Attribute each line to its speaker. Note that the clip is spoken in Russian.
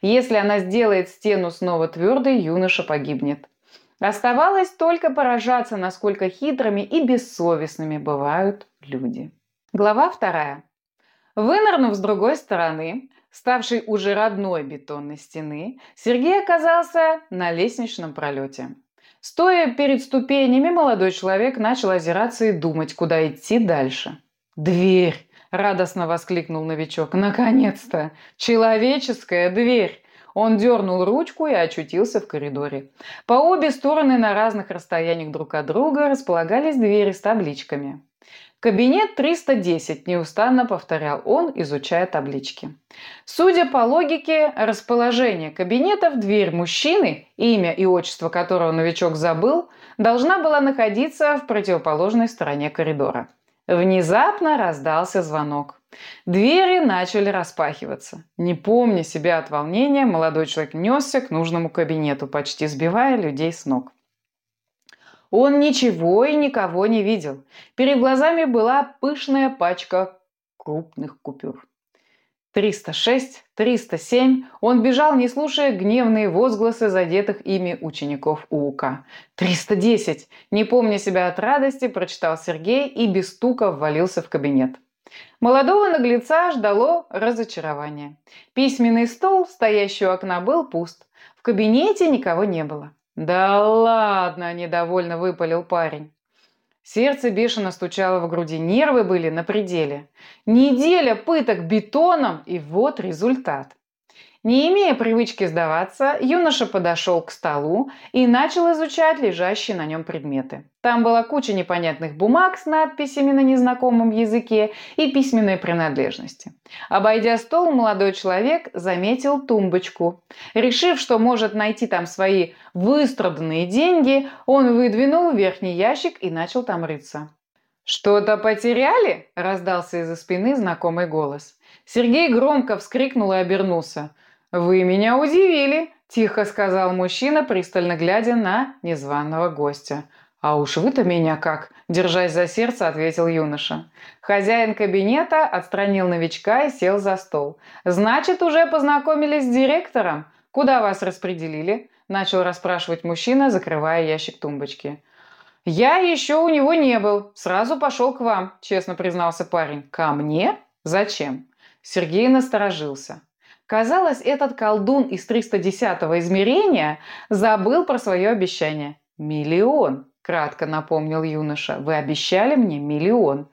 Speaker 1: Если она сделает стену снова твердой, юноша погибнет. Оставалось только поражаться, насколько хитрыми и бессовестными бывают люди. Глава вторая. Вынырнув с другой стороны, ставшей уже родной бетонной стены, Сергей оказался на лестничном пролете. Стоя перед ступенями, молодой человек начал озираться и думать, куда идти дальше. «Дверь!» – радостно воскликнул новичок. «Наконец-то! Человеческая дверь!» Он дернул ручку и очутился в коридоре. По обе стороны на разных расстояниях друг от друга располагались двери с табличками. «Кабинет 310», – неустанно повторял он, изучая таблички. Судя по логике расположения кабинетов, дверь мужчины, имя и отчество которого новичок забыл, должна была находиться в противоположной стороне коридора. Внезапно раздался звонок. Двери начали распахиваться. Не помня себя от волнения, молодой человек несся к нужному кабинету, почти сбивая людей с ног. Он ничего и никого не видел. Перед глазами была пышная пачка крупных купюр. 306, 307. Он бежал, не слушая гневные возгласы задетых ими учеников УУК. 310. Не помня себя от радости, прочитал Сергей и без стука ввалился в кабинет. Молодого наглеца ждало разочарование. Письменный стол, стоящий у окна, был пуст. В кабинете никого не было. «Да ладно!» – недовольно выпалил парень. Сердце бешено стучало в груди, нервы были на пределе. Неделя пыток бетоном, и вот результат. Не имея привычки сдаваться, юноша подошел к столу и начал изучать лежащие на нем предметы. Там была куча непонятных бумаг с надписями на незнакомом языке и письменной принадлежности. Обойдя стол, молодой человек заметил тумбочку. Решив, что может найти там свои выстраданные деньги, он выдвинул верхний ящик и начал там рыться. «Что-то потеряли?» – раздался из-за спины знакомый голос. Сергей громко вскрикнул и обернулся – «Вы меня удивили», – тихо сказал мужчина, пристально глядя на незваного гостя. «А уж вы-то меня как?» – держась за сердце, ответил юноша. Хозяин кабинета отстранил новичка и сел за стол. «Значит, уже познакомились с директором? Куда вас распределили?» – начал расспрашивать мужчина, закрывая ящик тумбочки. «Я еще у него не был. Сразу пошел к вам», – честно признался парень. «Ко мне? Зачем?» Сергей насторожился. Казалось, этот колдун из 310-го измерения забыл про свое обещание. «Миллион», – кратко напомнил юноша. «Вы обещали мне миллион».